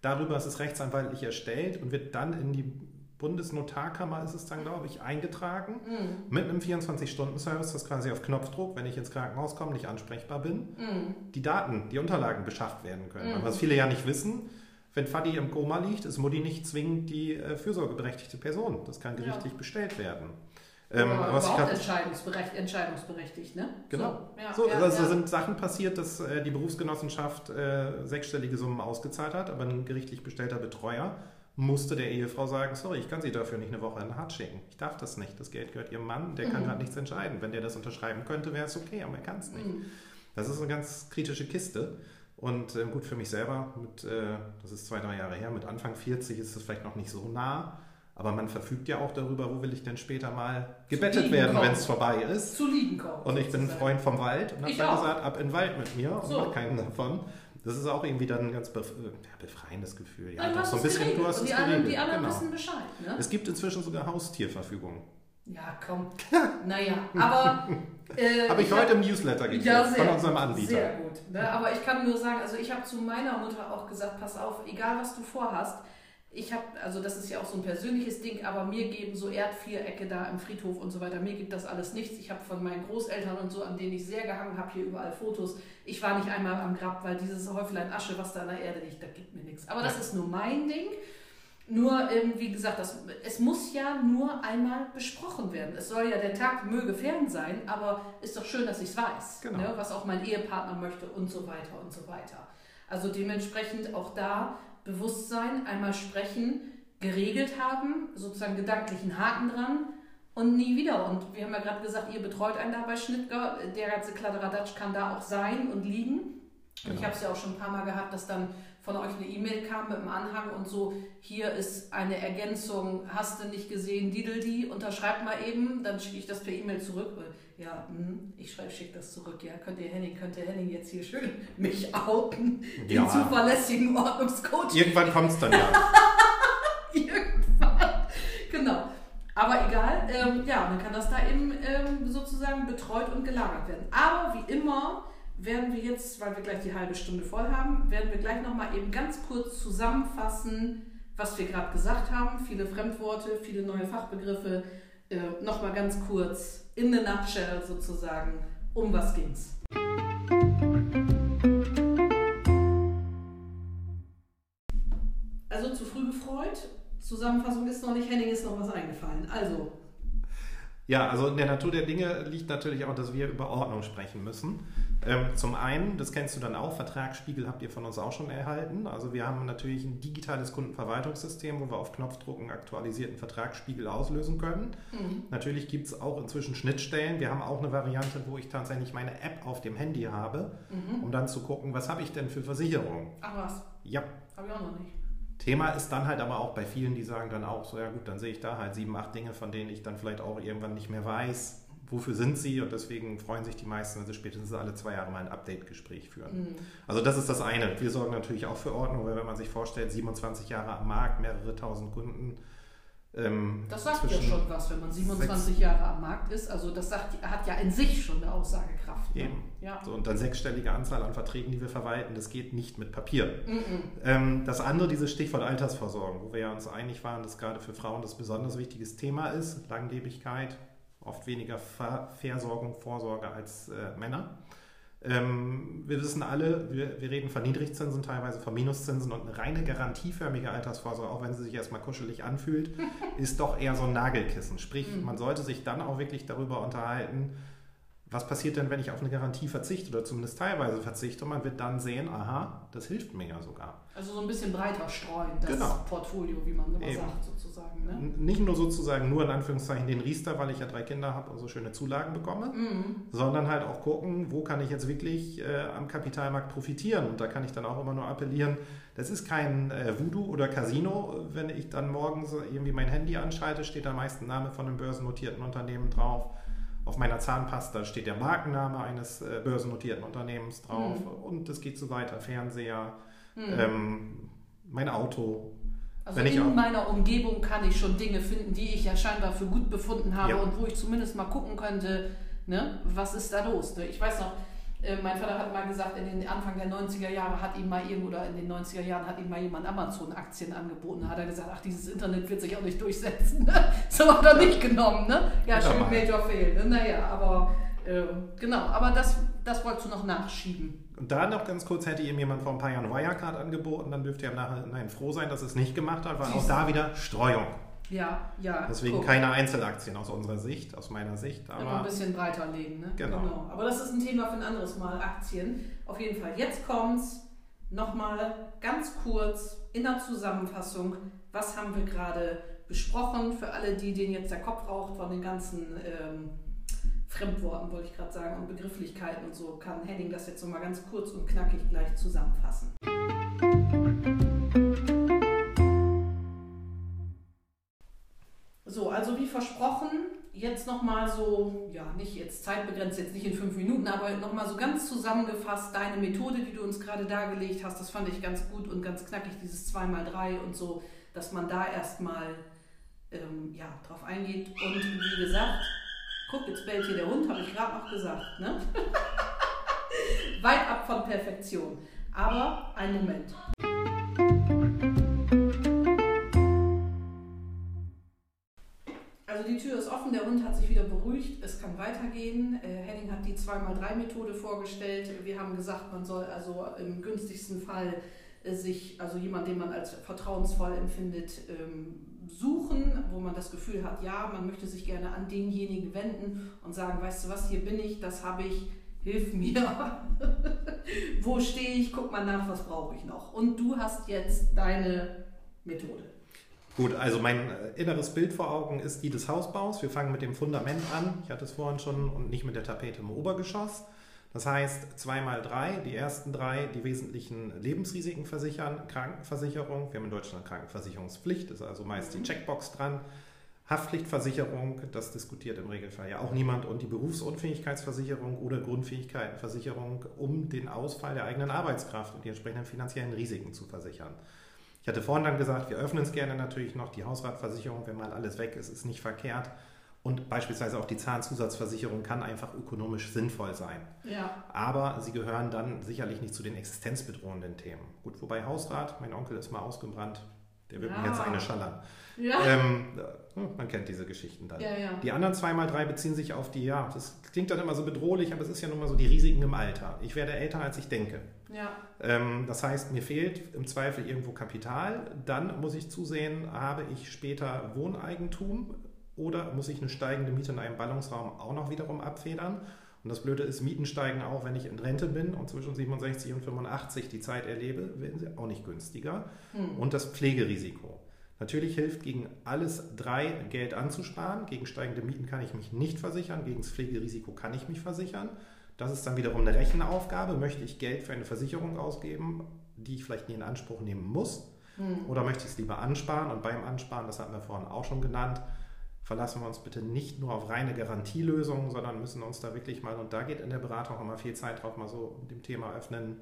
darüber ist es rechtsanwaltlich erstellt und wird dann in die Bundesnotarkammer, ist es dann, glaube ich, eingetragen. Mm, Mit einem 24-Stunden-Service, das quasi auf Knopfdruck, wenn ich ins Krankenhaus komme, nicht ansprechbar bin, mm, die Daten, die Unterlagen beschafft werden können. Aber was viele ja nicht wissen, wenn Fadi im Koma liegt, ist Mutti nicht zwingend die äh, fürsorgeberechtigte Person. Das kann gerichtlich bestellt werden. Ähm, Oder was überhaupt entscheidungsberecht, entscheidungsberechtigt, ne? Genau. So, ja, So, ja, also ja. sind Sachen passiert, dass äh, die Berufsgenossenschaft äh, sechsstellige Summen ausgezahlt hat, aber ein gerichtlich bestellter Betreuer musste der Ehefrau sagen, sorry, ich kann sie dafür nicht eine Woche in Hart schicken. Ich darf das nicht. Das Geld gehört ihrem Mann, der kann Mhm. gerade nichts entscheiden. Wenn der das unterschreiben könnte, wäre es okay, aber er kann es nicht. Mhm. Das ist eine ganz kritische Kiste. Und äh, gut für mich selber, mit, äh, das ist zwei, drei Jahre her, mit Anfang 40 ist es vielleicht noch nicht so nah. Aber man verfügt ja auch darüber, wo will ich denn später mal gebettet werden, kommen. wenn es vorbei ist. Zu liegen kommt. Und ich bin ein. Freund vom Wald und habe dann gesagt, ab in den Wald mit mir und So. mach keinen davon. Das ist auch irgendwie dann ein ganz bef ja, befreiendes Gefühl. Ja, doch so ein es bisschen, geregelt. du hast und es die anderen, geregelt. die anderen genau. wissen Bescheid. Ne? Es gibt inzwischen sogar Haustierverfügungen. Ja, komm. naja, aber. Äh, Habe ich hab- heute im Newsletter gekriegt Ja, sehr, von unserem Anbieter. Sehr gut. Ne? Aber ich kann nur sagen, also ich habe zu meiner Mutter auch gesagt, pass auf, egal was du vorhast, ich habe, also das ist ja auch so ein persönliches Ding, aber mir geben so Erdvierecke da im Friedhof und so weiter, mir gibt das alles nichts. Ich habe von meinen Großeltern und so, an denen ich sehr gehangen habe, hier überall Fotos. Ich war nicht einmal am Grab, weil dieses Häuflein Asche, was da an der Erde liegt, das gibt mir nichts. Aber das ist nur mein Ding. Nur, ähm, wie gesagt, das, es muss ja nur einmal besprochen werden. Es soll ja der Tag möge fern sein, aber ist doch schön, dass ich es weiß, Genau. ne, was auch mein Ehepartner möchte und so weiter und so weiter. Also dementsprechend auch da Bewusstsein, einmal sprechen, geregelt haben, sozusagen gedanklichen Haken dran und nie wieder. Und wir haben ja gerade gesagt, ihr betreut einen da bei Schnittger. Der ganze Kladderadatsch kann da auch sein und liegen. Und ich Genau. habe es ja auch schon ein paar Mal gehabt, dass dann von euch eine E-Mail kam mit einem Anhang und so, hier ist eine Ergänzung, hast du nicht gesehen, Diddledi, unterschreibt mal eben, dann schicke ich das per E-Mail zurück. Ja, hm, ich schreibe, schicke das zurück. Ja, könnt ihr Henning, könnt ihr Henning jetzt hier schön mich outen, den Ja. zuverlässigen Ordnungscoach. Irgendwann kommt es dann ja. Irgendwann. Genau. Aber egal, ähm, ja, dann kann das da eben ähm, sozusagen betreut und gelagert werden. Aber wie immer werden wir jetzt, weil wir gleich die halbe Stunde voll haben, werden wir gleich nochmal eben ganz kurz zusammenfassen, was wir gerade gesagt haben. Viele Fremdworte, viele neue Fachbegriffe. Äh, nochmal ganz kurz in the nutshell sozusagen, um was ging's. Also zu früh gefreut. Zusammenfassung ist noch nicht, Henning ist noch was eingefallen. Also, Ja, also in der Natur der Dinge liegt natürlich auch, dass wir über Ordnung sprechen müssen. Ähm, zum einen, das kennst du dann auch, Vertragsspiegel habt ihr von uns auch schon erhalten. Also wir haben natürlich ein digitales Kundenverwaltungssystem, wo wir auf Knopfdruck einen aktualisierten Vertragsspiegel auslösen können. mhm. Natürlich gibt es auch inzwischen Schnittstellen. Wir haben auch eine Variante, wo ich tatsächlich meine App auf dem Handy habe, Mhm. um dann zu gucken, was habe ich denn für Versicherungen. ach was, Ja, habe ich auch noch nicht. Thema ist dann halt aber auch bei vielen, die sagen dann auch so, ja gut, dann sehe ich da halt sieben, acht Dinge, von denen ich dann vielleicht auch irgendwann nicht mehr weiß, wofür sind sie und deswegen freuen sich die meisten, wenn sie spätestens alle zwei Jahre mal ein Update-Gespräch führen. Mhm. Also das ist das eine. Wir sorgen natürlich auch für Ordnung, weil wenn man sich vorstellt, 27 Jahre am Markt, mehrere tausend Kunden. Ähm, Das sagt ja schon was, wenn man 27 Jahre am Markt ist. Also das sagt, hat ja in sich schon eine Aussagekraft. Ne? Eben. Ja. So, und dann sechsstellige Anzahl an Verträgen, die wir verwalten, das geht nicht mit Papier. Mhm. Ähm, das andere, dieses Stichwort Altersversorgung, wo wir ja uns einig waren, dass gerade für Frauen das besonders wichtiges Thema ist. Langlebigkeit, oft weniger Ver Versorgung, Vorsorge als äh, Männer. Ähm, wir wissen alle, wir, wir reden von Niedrigzinsen, teilweise von Minuszinsen und eine reine garantieförmige Altersvorsorge, auch wenn sie sich erstmal kuschelig anfühlt, ist doch eher so ein Nagelkissen. Sprich, Mhm. man sollte sich dann auch wirklich darüber unterhalten, was passiert denn, wenn ich auf eine Garantie verzichte oder zumindest teilweise verzichte und man wird dann sehen, aha, das hilft mir ja sogar. Also so ein bisschen breiter streuen, das Genau. Portfolio, wie man immer Eben. sagt, sozusagen. Ne? Nicht nur sozusagen nur in Anführungszeichen den Riester, weil ich ja drei Kinder habe und so schöne Zulagen bekomme, Mhm. sondern halt auch gucken, wo kann ich jetzt wirklich äh, am Kapitalmarkt profitieren. Und da kann ich dann auch immer nur appellieren, das ist kein äh, Voodoo oder Casino. Wenn ich dann morgens irgendwie mein Handy anschalte, steht da meist ein Name von einem börsennotierten Unternehmen drauf. Auf meiner Zahnpasta steht der Markenname eines äh, börsennotierten Unternehmens drauf Mhm. und es geht so weiter. Fernseher, Mhm. ähm, mein Auto. Also in auch- meiner Umgebung kann ich schon Dinge finden, die ich ja scheinbar für gut befunden habe Ja. und wo ich zumindest mal gucken könnte, ne, was ist da los. Ne? Ich weiß noch, mein Vater hat mal gesagt, in den Anfang der 90er Jahre hat ihm mal irgendwo, oder in den 90er Jahren hat ihm mal jemand Amazon-Aktien angeboten. Da hat er gesagt, ach, dieses Internet wird sich auch nicht durchsetzen. Ne? So hat er nicht genommen. Ne? Ja, schön. Major Fail. Ne? Naja, aber äh, genau, aber das, das wolltest du noch nachschieben. Und da noch ganz kurz, hätte ihm jemand vor ein paar Jahren Wirecard angeboten, dann dürfte er im Nachhinein froh sein, dass es nicht gemacht hat, weil auch da wieder Streuung. Ja, ja. Deswegen guck. keine Einzelaktien aus unserer Sicht, aus meiner Sicht. Immer ein Aber bisschen breiter legen, ne? Genau. Aber das ist ein Thema für ein anderes Mal, Aktien. Auf jeden Fall, jetzt kommt's. Nochmal ganz kurz in der Zusammenfassung, was haben wir gerade besprochen, für alle, die denen jetzt der Kopf raucht von den ganzen ähm, Fremdworten, wollte ich gerade sagen, und Begrifflichkeiten und so, kann Henning das jetzt so mal ganz kurz und knackig gleich zusammenfassen. So, also wie versprochen, jetzt nochmal so, ja, nicht jetzt zeitbegrenzt, jetzt nicht in fünf Minuten, aber nochmal so ganz zusammengefasst, deine Methode, die du uns gerade dargelegt hast, das fand ich ganz gut und ganz knackig, dieses 2x3 und so, dass man da erstmal ähm, ja, drauf eingeht. Und wie gesagt, guck, jetzt bellt hier der Hund, habe ich gerade noch gesagt. Ne? Weit ab von Perfektion. Aber ein Moment. Die Tür ist offen, der Hund hat sich wieder beruhigt, es kann weitergehen. Äh, Henning hat die 2x3-Methode vorgestellt. Wir haben gesagt, man soll also im günstigsten Fall äh, sich, also jemand, den man als vertrauensvoll empfindet, ähm, suchen, wo man das Gefühl hat, ja, man möchte sich gerne an denjenigen wenden und sagen, weißt du was, hier bin ich, das habe ich, hilf mir. wo stehe ich? Guck mal nach, was brauche ich noch. Und du hast jetzt deine Methode. Gut, also mein äh, inneres Bild vor Augen ist die des Hausbaus. Wir fangen mit dem Fundament an. Ich hatte es vorhin schon und nicht mit der Tapete im Obergeschoss. Das heißt, zweimal drei, die ersten drei, die wesentlichen Lebensrisiken versichern, Krankenversicherung, wir haben in Deutschland Krankenversicherungspflicht, ist also meist die Checkbox dran. Haftpflichtversicherung, das diskutiert im Regelfall ja auch niemand, und die Berufsunfähigkeitsversicherung oder Grundfähigkeitenversicherung, um den Ausfall der eigenen Arbeitskraft und die entsprechenden finanziellen Risiken zu versichern. Ich hatte vorhin dann gesagt, wir öffnen es gerne natürlich noch, die Hausratversicherung, wenn mal alles weg ist, ist nicht verkehrt. Und beispielsweise auch die Zahnzusatzversicherung kann einfach ökonomisch sinnvoll sein. Ja. Aber sie gehören dann sicherlich nicht zu den existenzbedrohenden Themen. Gut, wobei Hausrat, mein Onkel ist mal ausgebrannt, der wird ja. mir jetzt eine schallern. Ja. Ähm, hm, man kennt diese Geschichten dann. Ja, ja. Die anderen zweimal drei beziehen sich auf die, ja, das klingt dann immer so bedrohlich, aber es ist ja nun mal so die Risiken im Alter. Ich werde älter, als ich denke. Ja. Ähm, das heißt, mir fehlt im Zweifel irgendwo Kapital. Dann muss ich zusehen, habe ich später Wohneigentum oder muss ich eine steigende Miete in einem Ballungsraum auch noch wiederum abfedern? Und das Blöde ist, Mieten steigen auch, wenn ich in Rente bin und zwischen 67 und 85 die Zeit erlebe, werden sie auch nicht günstiger. Hm. Und das Pflegerisiko. Natürlich hilft gegen alles drei Geld anzusparen. Gegen steigende Mieten kann ich mich nicht versichern, gegen das Pflegerisiko kann ich mich versichern. Das ist dann wiederum eine Rechenaufgabe. Möchte ich Geld für eine Versicherung ausgeben, die ich vielleicht nie in Anspruch nehmen muss? Hm. Oder möchte ich es lieber ansparen? Und beim Ansparen, das hatten wir vorhin auch schon genannt, verlassen wir uns bitte nicht nur auf reine Garantielösungen, sondern müssen uns da wirklich mal, und da geht in der Beratung immer viel Zeit drauf, mal so dem Thema öffnen,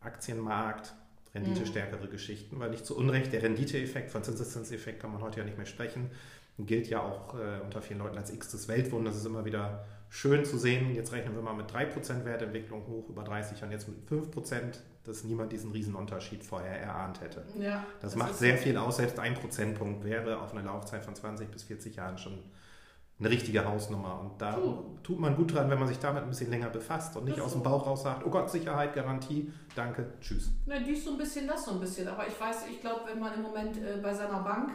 Aktienmarkt, renditestärkere mhm. Geschichten, weil nicht zu Unrecht der Renditeeffekt von Zinseszinseffekt kann man heute ja nicht mehr sprechen, gilt ja auch äh, unter vielen Leuten als x des Weltwunders. Das ist immer wieder schön zu sehen. Jetzt rechnen wir mal mit 3% Wertentwicklung hoch über 30 und jetzt mit 5% dass niemand diesen Riesenunterschied vorher erahnt hätte. Ja, das, das macht sehr viel aus. Selbst ein Prozentpunkt wäre auf eine Laufzeit von 20 bis 40 Jahren schon eine richtige Hausnummer. Und da Puh. tut man gut dran, wenn man sich damit ein bisschen länger befasst und nicht aus dem Bauch raus sagt, oh Gott, Sicherheit, Garantie, danke, tschüss. Na, dies so ein bisschen, das so ein bisschen. Aber ich weiß, ich glaube, wenn man im Moment äh, bei seiner Bank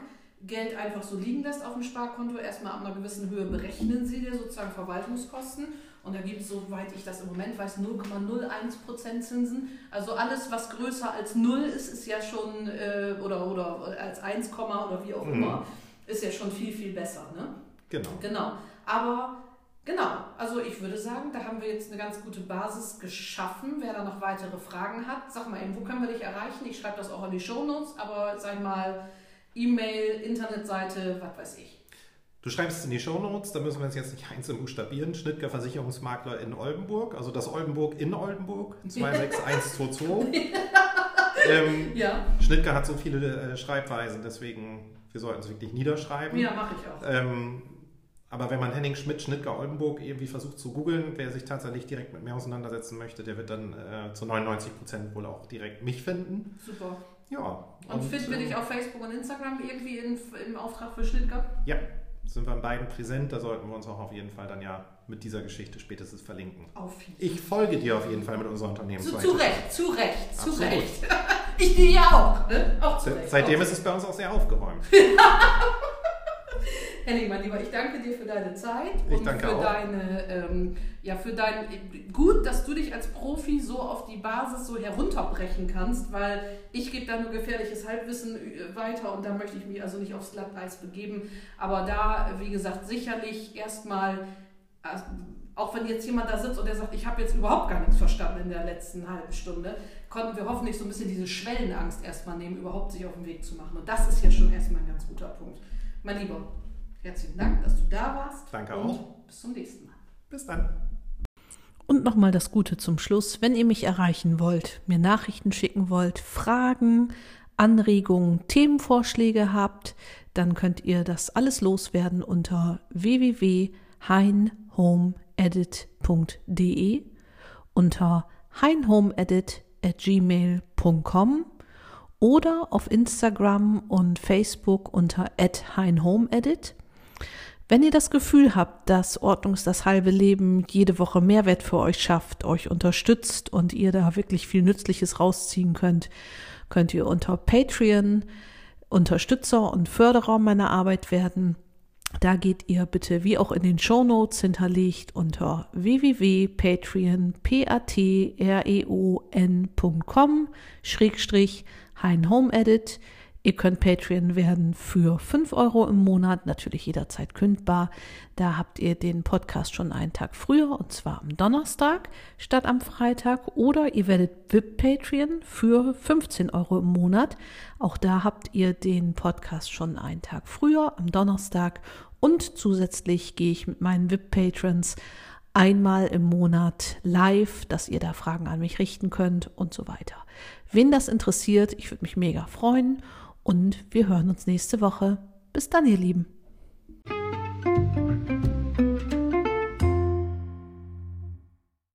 Geld einfach so liegen lässt auf dem Sparkonto, erstmal ab einer gewissen Höhe berechnen sie dir sozusagen Verwaltungskosten und da gibt es, soweit ich das im Moment weiß, 0,01% Zinsen. Also alles, was größer als 0 ist, ist ja schon, äh, oder, oder als 1, oder wie auch mhm. immer, ist ja schon viel, viel besser. Ne? Genau. Genau. Aber genau, also ich würde sagen, da haben wir jetzt eine ganz gute Basis geschaffen. Wer da noch weitere Fragen hat, sag mal eben, wo können wir dich erreichen? Ich schreibe das auch in die Shownotes, aber sag mal, E-Mail, Internetseite, was weiß ich. Du schreibst es in die Shownotes, da müssen wir es jetzt nicht einzeln buchstabieren. Schnittger Versicherungsmakler in Oldenburg, also das Oldenburg in Oldenburg, 26122. ähm, ja. Schnittger hat so viele äh, Schreibweisen, deswegen, wir sollten es wirklich niederschreiben. Ja, mache ich auch. Ähm, aber wenn man Henning Schmidt, Schnittger Oldenburg irgendwie versucht zu googeln, wer sich tatsächlich direkt mit mir auseinandersetzen möchte, der wird dann äh, zu 99 Prozent wohl auch direkt mich finden. Super. Ja. Und, und finden wir dich auf Facebook und Instagram irgendwie in, im Auftrag für Schnittger? Ja, sind wir in beiden präsent. Da sollten wir uns auch auf jeden Fall dann ja mit dieser Geschichte spätestens verlinken. Auf jeden Ich folge dir auf jeden Fall mit unserer Unternehmensseite. Zu, zu Recht, zu Recht, zu Recht. Ich dir ja auch. Ne? auch Seitdem ist es bei uns auch sehr aufgeräumt. Henning, mein Lieber, ich danke dir für deine Zeit Ich und danke für auch. deine, ähm, ja, für dein, gut, dass du dich als Profi so auf die Basis so herunterbrechen kannst, weil ich gebe da nur gefährliches Halbwissen äh, weiter und da möchte ich mich also nicht aufs Glatteis begeben. Aber da, wie gesagt, sicherlich erstmal, äh, auch wenn jetzt jemand da sitzt und der sagt, ich habe jetzt überhaupt gar nichts verstanden in der letzten halben Stunde, konnten wir hoffentlich so ein bisschen diese Schwellenangst erstmal nehmen, überhaupt sich auf den Weg zu machen. Und das ist ja schon erstmal ein ganz guter Punkt. Mein Lieber, herzlichen Dank, dass du da warst. Danke und auch. Bis zum nächsten Mal. Bis dann. Und nochmal das Gute zum Schluss. Wenn ihr mich erreichen wollt, mir Nachrichten schicken wollt, Fragen, Anregungen, Themenvorschläge habt, dann könnt ihr das alles loswerden unter www.heinhomeedit.de, unter heinhomeedit.gmail.com oder auf Instagram und Facebook unter @heinhomeedit. Wenn ihr das Gefühl habt, dass Ordnung ist das halbe Leben jede Woche Mehrwert für euch schafft, euch unterstützt und ihr da wirklich viel Nützliches rausziehen könnt, könnt ihr unter Patreon Unterstützer und Förderer meiner Arbeit werden. Da geht ihr bitte, wie auch in den Show Notes hinterlegt, unter www.patreon.com schrägstrich Hein Home Edit. Ihr könnt Patreon werden für 5 Euro im Monat, natürlich jederzeit kündbar. Da habt ihr den Podcast schon einen Tag früher, und zwar am Donnerstag statt am Freitag. Oder ihr werdet VIP-Patreon für 15 Euro im Monat. Auch da habt ihr den Podcast schon einen Tag früher, am Donnerstag. Und zusätzlich gehe ich mit meinen VIP-Patrons einmal im Monat live, dass ihr da Fragen an mich richten könnt und so weiter. Wen das interessiert, ich würde mich mega freuen und wir hören uns nächste Woche. Bis dann, ihr Lieben.